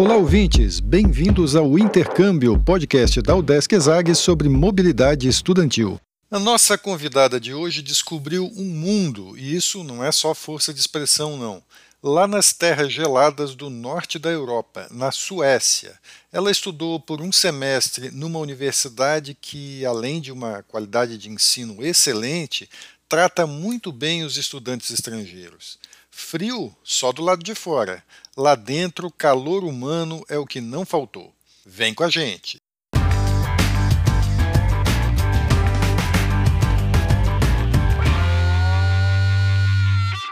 Olá, ouvintes! Bem-vindos ao Intercâmbio, podcast da Udesc Exag sobre mobilidade estudantil. A nossa convidada de hoje descobriu um mundo, e isso não é só força de expressão, não. Lá nas terras geladas do norte da Europa, na Suécia, ela estudou por um semestre numa universidade que, além de uma qualidade de ensino excelente, trata muito bem os estudantes estrangeiros. Frio só do lado de fora. Lá dentro, calor humano é o que não faltou. Vem com a gente!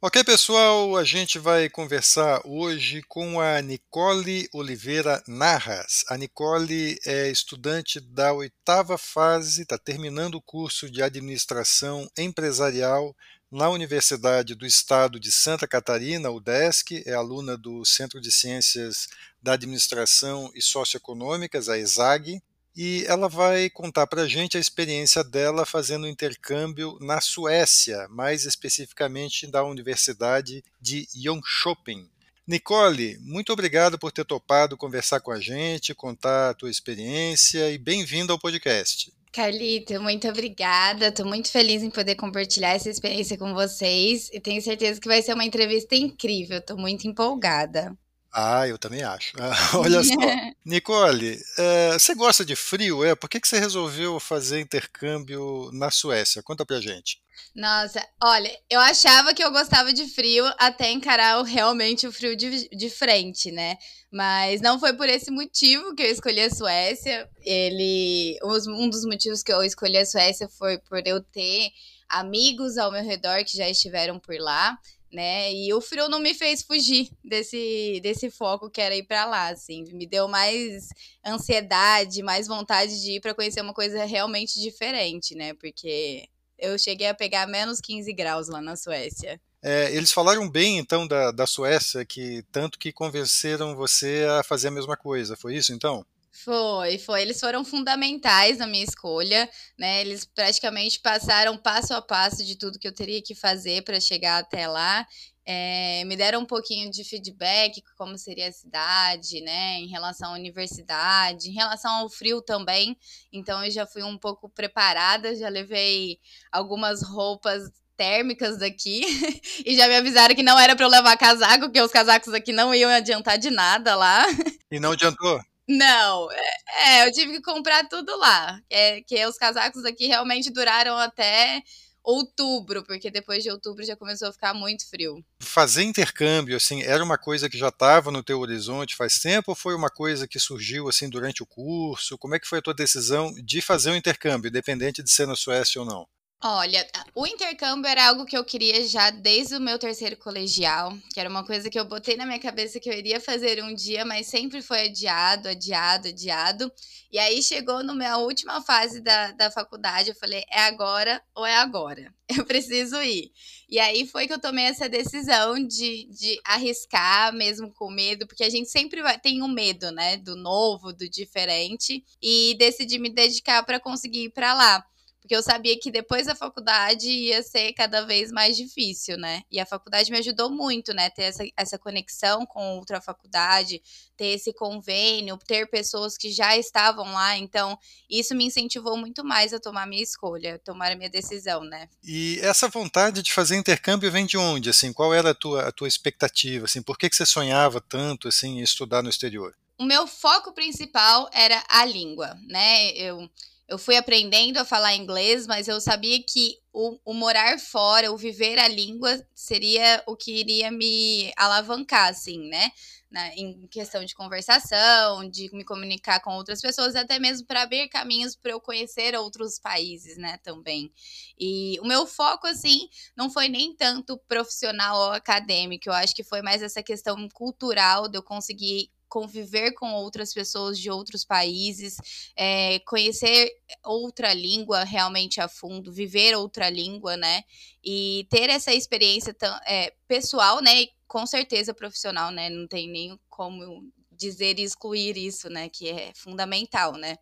Ok, pessoal, a gente vai conversar hoje com a Nicole Oliveira Narras. A Nicole é estudante da oitava fase, está terminando o curso de administração empresarial na Universidade do Estado de Santa Catarina, UDESC, é aluna do Centro de Ciências da Administração e Socioeconômicas, a ESAG, e ela vai contar para a gente a experiência dela fazendo intercâmbio na Suécia, mais especificamente da Universidade de Jönköping. Nicole, muito obrigado por ter topado conversar com a gente, contar a tua experiência e bem-vindo ao podcast. Carlito, muito obrigada. Estou muito feliz em poder compartilhar essa experiência com vocês e tenho certeza que vai ser uma entrevista incrível. Estou muito empolgada. Ah, eu também acho. olha só. Nicole, é, você gosta de frio? É? Por que, que você resolveu fazer intercâmbio na Suécia? Conta pra gente. Nossa, olha, eu achava que eu gostava de frio até encarar realmente o frio de, de frente, né? Mas não foi por esse motivo que eu escolhi a Suécia. Ele, um dos motivos que eu escolhi a Suécia foi por eu ter amigos ao meu redor que já estiveram por lá né? E o frio não me fez fugir desse, desse foco que era ir para lá, assim, me deu mais ansiedade, mais vontade de ir para conhecer uma coisa realmente diferente, né? Porque eu cheguei a pegar menos 15 graus lá na Suécia. É, eles falaram bem então da, da Suécia, que tanto que convenceram você a fazer a mesma coisa, foi isso então? Foi, foi. Eles foram fundamentais na minha escolha, né? Eles praticamente passaram passo a passo de tudo que eu teria que fazer para chegar até lá. É, me deram um pouquinho de feedback, como seria a cidade, né? Em relação à universidade, em relação ao frio também. Então eu já fui um pouco preparada, já levei algumas roupas térmicas daqui e já me avisaram que não era para eu levar casaco, porque os casacos aqui não iam adiantar de nada lá. E não adiantou? Não, é, é, eu tive que comprar tudo lá. É, que os casacos aqui realmente duraram até outubro, porque depois de outubro já começou a ficar muito frio. Fazer intercâmbio, assim, era uma coisa que já estava no teu horizonte faz tempo ou foi uma coisa que surgiu, assim, durante o curso? Como é que foi a tua decisão de fazer o um intercâmbio, independente de ser na Suécia ou não? Olha, o intercâmbio era algo que eu queria já desde o meu terceiro colegial, que era uma coisa que eu botei na minha cabeça que eu iria fazer um dia, mas sempre foi adiado, adiado, adiado. E aí chegou na minha última fase da, da faculdade, eu falei, é agora ou é agora? Eu preciso ir. E aí foi que eu tomei essa decisão de, de arriscar, mesmo com medo, porque a gente sempre vai, tem um medo, né, do novo, do diferente, e decidi me dedicar para conseguir ir para lá. Porque eu sabia que depois da faculdade ia ser cada vez mais difícil, né? E a faculdade me ajudou muito, né? Ter essa, essa conexão com outra faculdade, ter esse convênio, ter pessoas que já estavam lá. Então, isso me incentivou muito mais a tomar minha escolha, tomar a minha decisão, né? E essa vontade de fazer intercâmbio vem de onde? Assim, qual era a tua, a tua expectativa? Assim, por que, que você sonhava tanto assim, em estudar no exterior? O meu foco principal era a língua, né? Eu eu fui aprendendo a falar inglês, mas eu sabia que o, o, morar fora, o viver a língua, seria o que iria me alavancar, assim, né? Na, em questão de conversação, de me comunicar com outras pessoas, até mesmo para abrir caminhos para eu conhecer outros países, né, também. E o meu foco, assim, não foi nem tanto profissional ou acadêmico, eu acho que foi mais essa questão cultural de eu conseguir conviver com outras pessoas de outros países, é, conhecer outra língua realmente a fundo, viver outra língua, né? E ter essa experiência tão, é, pessoal, né? E com certeza profissional, né? Não tem nem como dizer e excluir isso, né? Que é fundamental, né?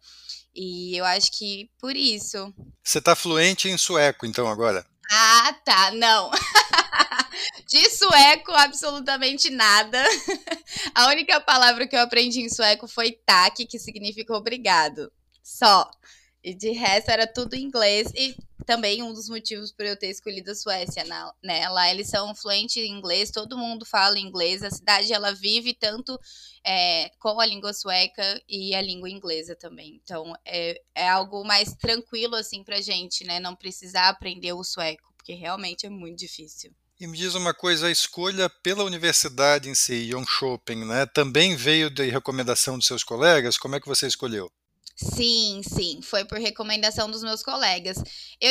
E eu acho que por isso. Você está fluente em sueco, então, agora? Ah, tá. Não. De sueco, absolutamente nada. A única palavra que eu aprendi em sueco foi tak, que significa obrigado. Só. E de resto era tudo inglês. E também um dos motivos por eu ter escolhido a Suécia, né? Lá eles são fluentes em inglês, todo mundo fala inglês. A cidade ela vive tanto é, com a língua sueca e a língua inglesa também. Então é, é algo mais tranquilo assim pra gente, né? Não precisar aprender o sueco, porque realmente é muito difícil. E me diz uma coisa, a escolha pela universidade em si, Jönköping, né, também veio de recomendação dos seus colegas? Como é que você escolheu? Sim, sim, foi por recomendação dos meus colegas. Eu,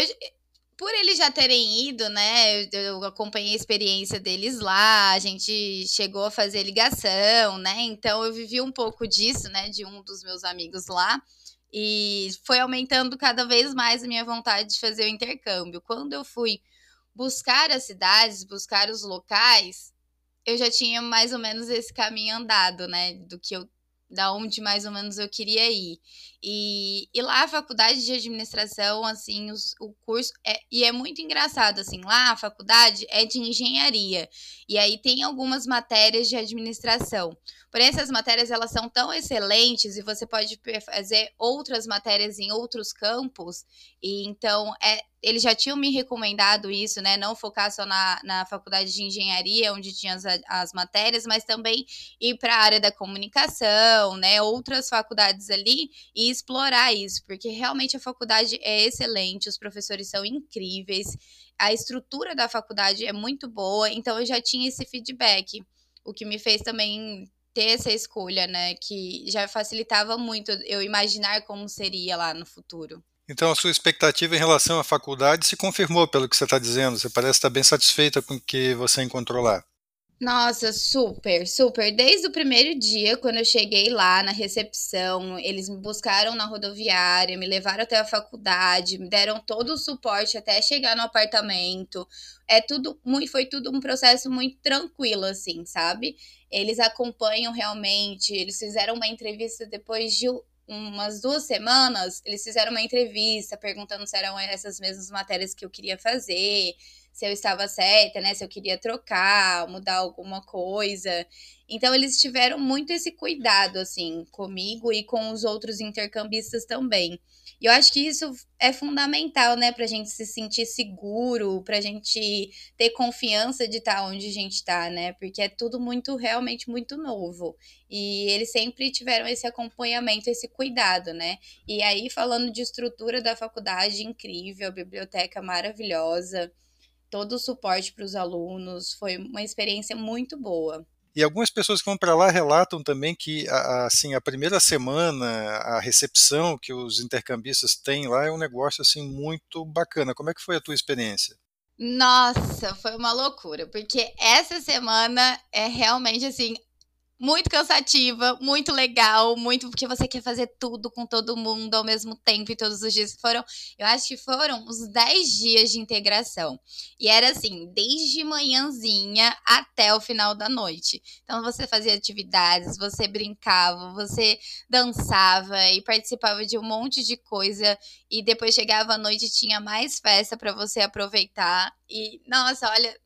por eles já terem ido, né, eu, acompanhei a experiência deles lá, a gente chegou a fazer ligação, né, então eu vivi um pouco disso, né, de um dos meus amigos lá, e foi aumentando cada vez mais a minha vontade de fazer o intercâmbio. Quando eu fui buscar as cidades, buscar os locais, eu já tinha mais ou menos esse caminho andado, né? Do que eu da onde mais ou menos eu queria ir. E, e lá a faculdade de administração, assim, os, o curso é, e é muito engraçado assim, lá a faculdade é de engenharia. E aí tem algumas matérias de administração. Porém essas matérias elas são tão excelentes e você pode fazer outras matérias em outros campos. E então é eles já tinham me recomendado isso, né? Não focar só na, na faculdade de engenharia, onde tinha as, as matérias, mas também ir para a área da comunicação, né? Outras faculdades ali e explorar isso, porque realmente a faculdade é excelente, os professores são incríveis, a estrutura da faculdade é muito boa, então eu já tinha esse feedback, o que me fez também ter essa escolha, né? Que já facilitava muito eu imaginar como seria lá no futuro. Então, a sua expectativa em relação à faculdade se confirmou pelo que você está dizendo. Você parece estar bem satisfeita com o que você encontrou lá. Nossa, super, super. Desde o primeiro dia, quando eu cheguei lá na recepção, eles me buscaram na rodoviária, me levaram até a faculdade, me deram todo o suporte até chegar no apartamento. É tudo muito, foi tudo um processo muito tranquilo, assim, sabe? Eles acompanham realmente, eles fizeram uma entrevista depois de umas duas semanas, eles fizeram uma entrevista perguntando se eram essas mesmas matérias que eu queria fazer, se eu estava certa, né? Se eu queria trocar, mudar alguma coisa. Então eles tiveram muito esse cuidado assim comigo e com os outros intercambistas também. E eu acho que isso é fundamental, né, para a gente se sentir seguro, para a gente ter confiança de estar tá onde a gente está, né? Porque é tudo muito, realmente muito novo. E eles sempre tiveram esse acompanhamento, esse cuidado, né? E aí, falando de estrutura da faculdade, incrível, biblioteca maravilhosa, todo o suporte para os alunos, foi uma experiência muito boa. E algumas pessoas que vão para lá relatam também que assim a primeira semana, a recepção que os intercambistas têm lá é um negócio assim muito bacana. Como é que foi a tua experiência? Nossa, foi uma loucura, porque essa semana é realmente assim muito cansativa, muito legal, muito porque você quer fazer tudo com todo mundo ao mesmo tempo e todos os dias. Foram, eu acho que foram uns 10 dias de integração. E era assim, desde manhãzinha até o final da noite. Então você fazia atividades, você brincava, você dançava e participava de um monte de coisa e depois chegava a noite e tinha mais festa para você aproveitar. E nossa, olha,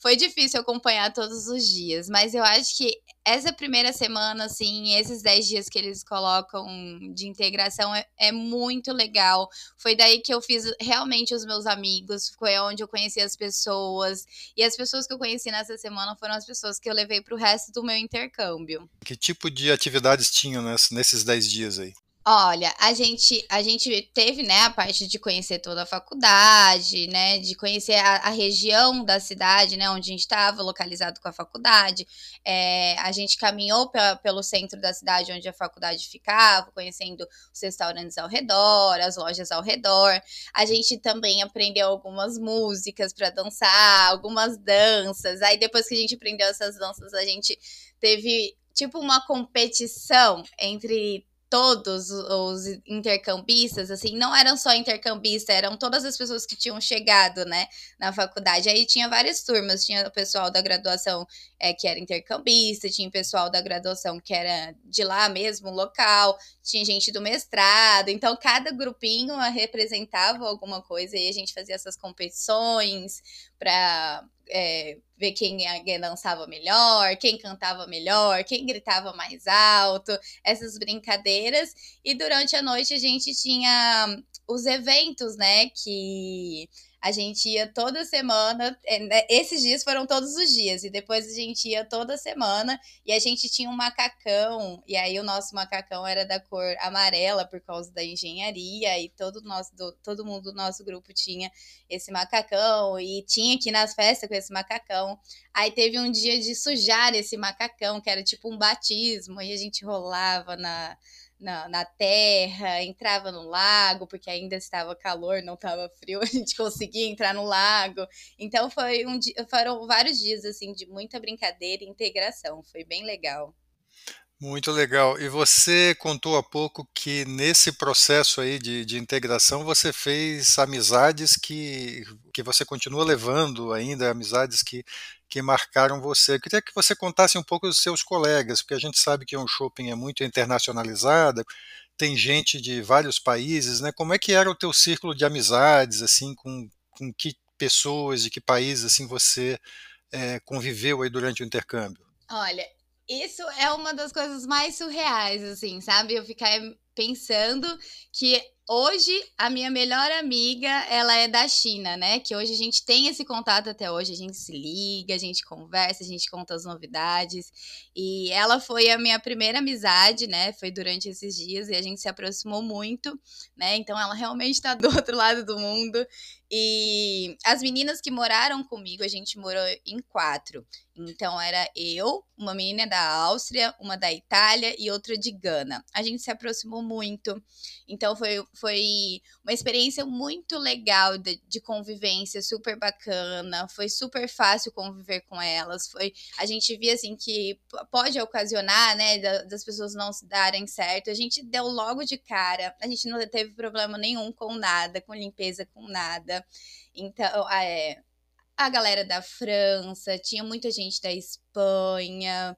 foi difícil acompanhar todos os dias, mas eu acho que essa primeira semana, assim, esses 10 dias que eles colocam de integração é, é, muito legal. Foi daí que eu fiz realmente os meus amigos, foi onde eu conheci as pessoas. E as pessoas que eu conheci nessa semana foram as pessoas que eu levei para o resto do meu intercâmbio. Que tipo de atividades tinham nesses 10 dias aí? Olha, a gente, a gente teve, né, a parte de conhecer toda a faculdade, né, de conhecer a, a região da cidade, né, onde a gente estava localizado com a faculdade. É, a gente caminhou pela, pelo centro da cidade onde a faculdade ficava, conhecendo os restaurantes ao redor, as lojas ao redor. A gente também aprendeu algumas músicas para dançar, algumas danças. Aí depois que a gente aprendeu essas danças, a gente teve tipo uma competição entre todos os intercambistas, assim, não eram só intercambistas, eram todas as pessoas que tinham chegado, né, na faculdade. Aí tinha várias turmas, tinha o pessoal da graduação é, que era intercambista, tinha o pessoal da graduação que era de lá mesmo, local, tinha gente do mestrado, então cada grupinho representava alguma coisa e a gente fazia essas competições para é, ver quem dançava melhor, quem cantava melhor, quem gritava mais alto, essas brincadeiras. E durante a noite a gente tinha os eventos, né? Que a gente ia toda semana, é, né, esses dias foram todos os dias, e depois a gente ia toda semana, e a gente tinha um macacão, e aí o nosso macacão era da cor amarela por causa da engenharia, e todo, nosso, do, todo mundo do nosso grupo tinha esse macacão, e tinha aqui nas festas com esse macacão. Aí teve um dia de sujar esse macacão, que era tipo um batismo, e a gente rolava na na, na terra, entrava no lago, porque ainda estava calor, não estava frio, a gente conseguia entrar no lago. Então foi um dia, foram vários dias assim de muita brincadeira e integração, foi bem legal. Muito legal. E você contou há pouco que nesse processo aí de, de integração você fez amizades que, que você continua levando ainda, amizades que, que marcaram você. Eu queria que você contasse um pouco dos seus colegas, porque a gente sabe que um shopping é muito internacionalizado, tem gente de vários países, né? Como é que era o teu círculo de amizades, assim, com, com que pessoas de que países assim você é, conviveu aí durante o intercâmbio? Olha, isso é uma das coisas mais surreais, assim, sabe? Eu ficar pensando que hoje a minha melhor amiga, ela é da China, né? Que hoje a gente tem esse contato até hoje, a gente se liga, a gente conversa, a gente conta as novidades. E ela foi a minha primeira amizade, né? Foi durante esses dias e a gente se aproximou muito, né? Então ela realmente está do outro lado do mundo. E as meninas que moraram comigo, a gente morou em quatro. Então era eu, uma menina da Áustria, uma da Itália e outra de Gana. A gente se aproximou muito. Então foi, foi uma experiência muito legal de, de convivência, super bacana. Foi super fácil conviver com elas. Foi a gente via assim que pode ocasionar, né, das pessoas não se darem certo. A gente deu logo de cara. A gente não teve problema nenhum com nada, com limpeza, com nada. Então, é, a galera da França, tinha muita gente da Espanha,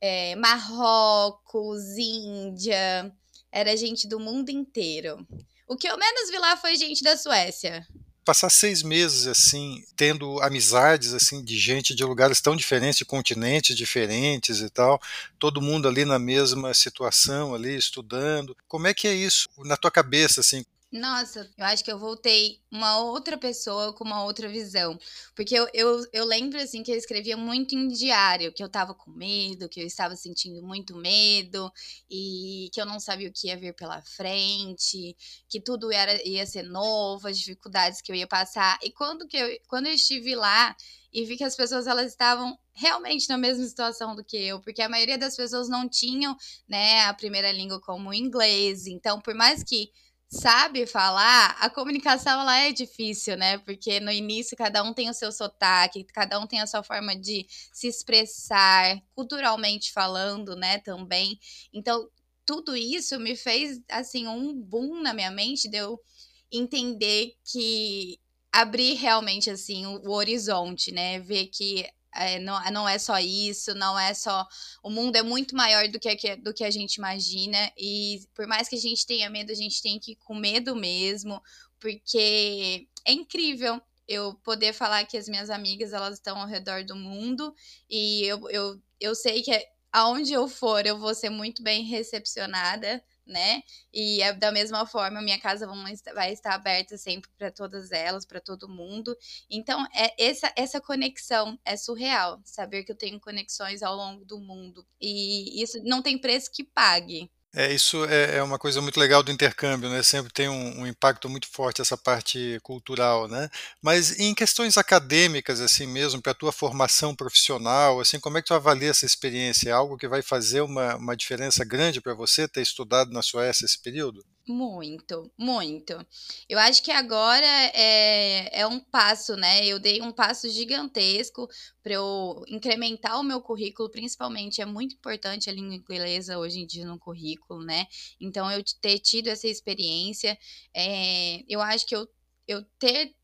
é, Marrocos, Índia, era gente do mundo inteiro. O que eu menos vi lá foi gente da Suécia. Passar seis meses assim, tendo amizades assim de gente de lugares tão diferentes, de continentes diferentes e tal, todo mundo ali na mesma situação ali estudando. Como é que é isso na tua cabeça assim? Nossa, eu acho que eu voltei uma outra pessoa com uma outra visão. Porque eu, eu, eu lembro, assim, que eu escrevia muito em diário, que eu tava com medo, que eu estava sentindo muito medo, e que eu não sabia o que ia vir pela frente, que tudo era, ia ser novo, as dificuldades que eu ia passar. E quando, que eu, quando eu estive lá e vi que as pessoas elas estavam realmente na mesma situação do que eu, porque a maioria das pessoas não tinham, né, a primeira língua como o inglês. Então, por mais que sabe falar, a comunicação ela é difícil, né? Porque no início cada um tem o seu sotaque, cada um tem a sua forma de se expressar, culturalmente falando, né, também. Então, tudo isso me fez assim um boom na minha mente de eu entender que abrir realmente assim o horizonte, né? Ver que é, não, não é só isso, não é só. O mundo é muito maior do que, do que a gente imagina. E por mais que a gente tenha medo, a gente tem que ir com medo mesmo, porque é incrível eu poder falar que as minhas amigas elas estão ao redor do mundo e eu, eu, eu sei que aonde eu for eu vou ser muito bem recepcionada né? E é da mesma forma, minha casa vai estar aberta sempre para todas elas, para todo mundo. Então, é essa, essa conexão é surreal, saber que eu tenho conexões ao longo do mundo. E isso não tem preço que pague. É, isso é, é, uma coisa muito legal do intercâmbio, né? Sempre tem um, um, impacto muito forte essa parte cultural, né? Mas em questões acadêmicas, assim mesmo, para a tua formação profissional, assim, como é que tu avalia essa experiência? É algo que vai fazer uma, uma diferença grande para você ter estudado na Suécia esse período? Muito, muito. Eu acho que agora é, é um passo, né? Eu dei um passo gigantesco para eu incrementar o meu currículo, principalmente. É muito importante a língua inglesa hoje em dia no currículo, né? Então, eu ter tido essa experiência, é, eu acho que eu, eu ter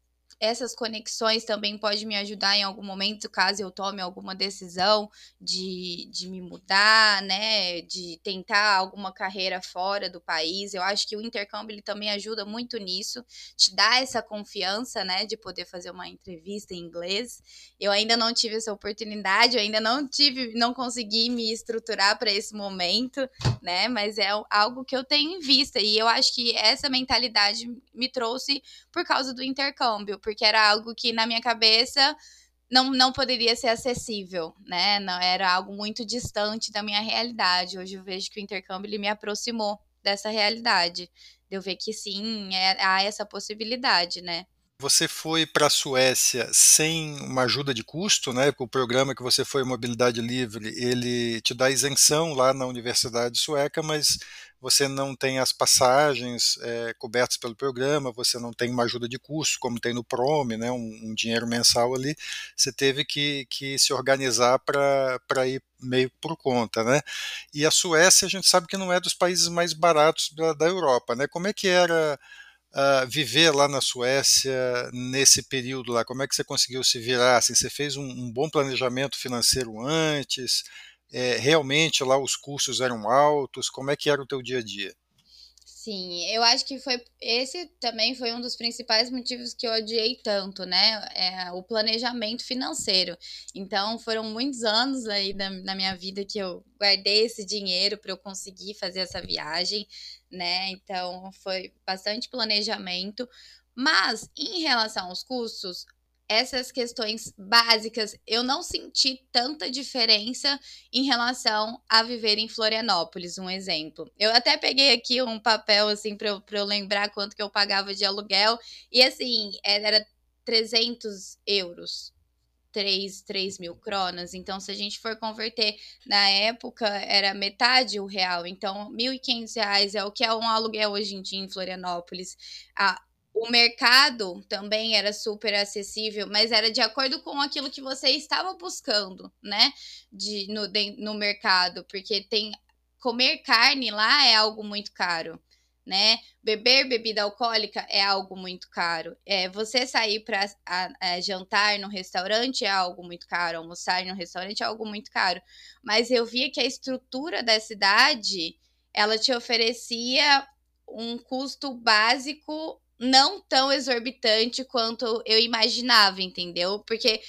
essas conexões também pode me ajudar em algum momento, caso eu tome alguma decisão de, de me mudar, né, de tentar alguma carreira fora do país. Eu acho que o intercâmbio ele também ajuda muito nisso, te dá essa confiança, né, de poder fazer uma entrevista em inglês. Eu ainda não tive essa oportunidade, eu ainda não tive, não consegui me estruturar para esse momento, né, mas é algo que eu tenho em vista e eu acho que essa mentalidade me trouxe por causa do intercâmbio, porque era algo que na minha cabeça não, não poderia ser acessível, né? Não era algo muito distante da minha realidade. Hoje eu vejo que o intercâmbio ele me aproximou dessa realidade. De eu ver que sim, é, há essa possibilidade, né? Você foi para a Suécia sem uma ajuda de custo, né? O programa que você foi Mobilidade Livre, ele te dá isenção lá na Universidade Sueca, mas você não tem as passagens é, cobertas pelo programa, você não tem uma ajuda de custo, como tem no Prome, né? Um, um dinheiro mensal ali. Você teve que, que se organizar para ir meio por conta, né? E a Suécia, a gente sabe que não é dos países mais baratos da, da Europa, né? Como é que era uh, viver lá na Suécia nesse período lá? Como é que você conseguiu se virar? Assim, você fez um, um bom planejamento financeiro antes? É, realmente lá os custos eram altos? Como é que era o teu dia a dia? Sim, eu acho que foi esse também foi um dos principais motivos que eu odiei tanto, né? É, o planejamento financeiro. Então, foram muitos anos aí na, minha vida que eu guardei esse dinheiro para eu conseguir fazer essa viagem, né? Então, foi bastante planejamento. Mas, em relação aos custos, essas questões básicas, eu não senti tanta diferença em relação a viver em Florianópolis, um exemplo. Eu até peguei aqui um papel, assim, para eu, eu lembrar quanto que eu pagava de aluguel, e assim, era 300 euros. 3, 3 mil cronas. Então, se a gente for converter, na época era metade o real. Então, R$ 1.500 é o que é um aluguel hoje em dia em Florianópolis. A, o mercado também era super acessível, mas era de acordo com aquilo que você estava buscando, né? De, no, de, no mercado, porque tem comer carne lá é algo muito caro, né? Beber bebida alcoólica é algo muito caro. É, você sair para jantar no restaurante é algo muito caro, almoçar no restaurante é algo muito caro. Mas eu via que a estrutura da cidade ela te oferecia um custo básico não tão exorbitante quanto eu imaginava, entendeu? Porque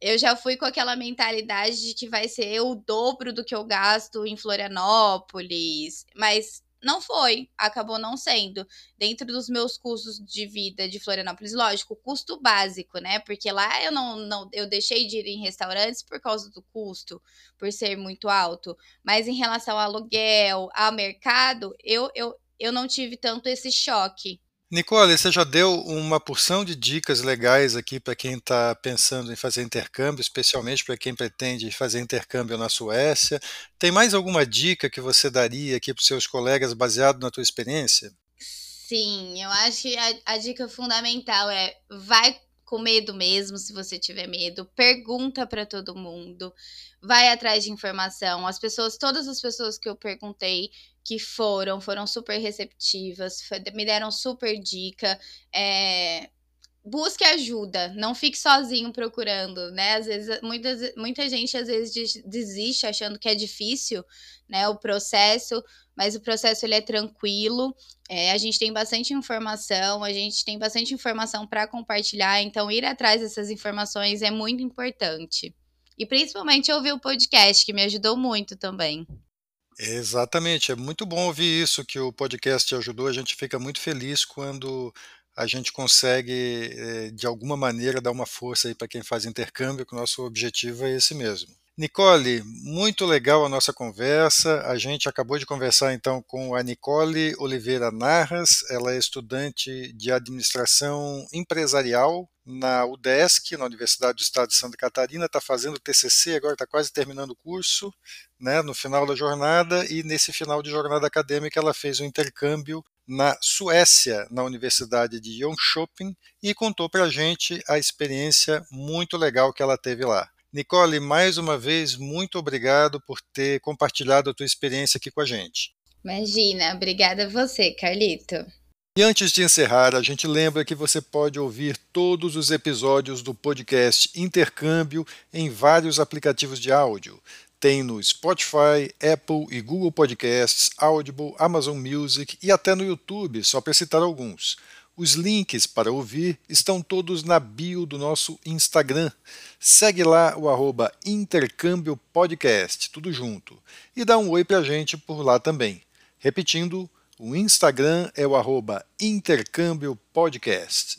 eu já fui com aquela mentalidade de que vai ser o dobro do que eu gasto em Florianópolis, mas não foi, acabou não sendo. Dentro dos meus custos de vida de Florianópolis, lógico, custo básico, né? Porque lá eu não, não eu deixei de ir em restaurantes por causa do custo, por ser muito alto. Mas em relação ao aluguel, ao mercado, eu, eu, eu não tive tanto esse choque. Nicole, você já deu uma porção de dicas legais aqui para quem está pensando em fazer intercâmbio, especialmente para quem pretende fazer intercâmbio na Suécia. Tem mais alguma dica que você daria aqui para os seus colegas baseado na tua experiência? Sim, eu acho que a, a dica fundamental é vai com medo mesmo, se você tiver medo, pergunta para todo mundo, vai atrás de informação. As pessoas, todas as pessoas que eu perguntei que foram, foram super receptivas, me deram super dica. É, busque ajuda, não fique sozinho procurando, né? Às vezes, muitas, muita gente às vezes desiste achando que é difícil, né? O processo, mas o processo ele é tranquilo. É, a gente tem bastante informação, a gente tem bastante informação para compartilhar, então ir atrás dessas informações é muito importante. E principalmente ouvir o podcast, que me ajudou muito também. Exatamente, é muito bom ouvir isso, que o podcast ajudou. A gente fica muito feliz quando a gente consegue, eh, de alguma maneira, dar uma força aí para quem faz intercâmbio, que o nosso objetivo é esse mesmo. Nicole, muito legal a nossa conversa. A gente acabou de conversar então com a Nicole Oliveira Narras. Ela é estudante de administração empresarial na UDESC, na Universidade do Estado de Santa Catarina, está fazendo TCC, agora está quase terminando o curso, né, no final da jornada, e nesse final de jornada acadêmica ela fez um intercâmbio na Suécia, na Universidade de Jönköping, e contou para a gente a experiência muito legal que ela teve lá. Nicole, mais uma vez, muito obrigado por ter compartilhado a tua experiência aqui com a gente. Imagina, obrigada a você, Carlito. E antes de encerrar, a gente lembra que você pode ouvir todos os episódios do podcast Intercâmbio em vários aplicativos de áudio. Tem no Spotify, Apple e Google Podcasts, Audible, Amazon Music e até no YouTube, só para citar alguns. Os links para ouvir estão todos na bio do nosso Instagram. Segue lá o arroba Intercâmbio Podcast, tudo junto. E dá um oi pra gente por lá também. Repetindo, o Instagram é o arroba Intercâmbio Podcast.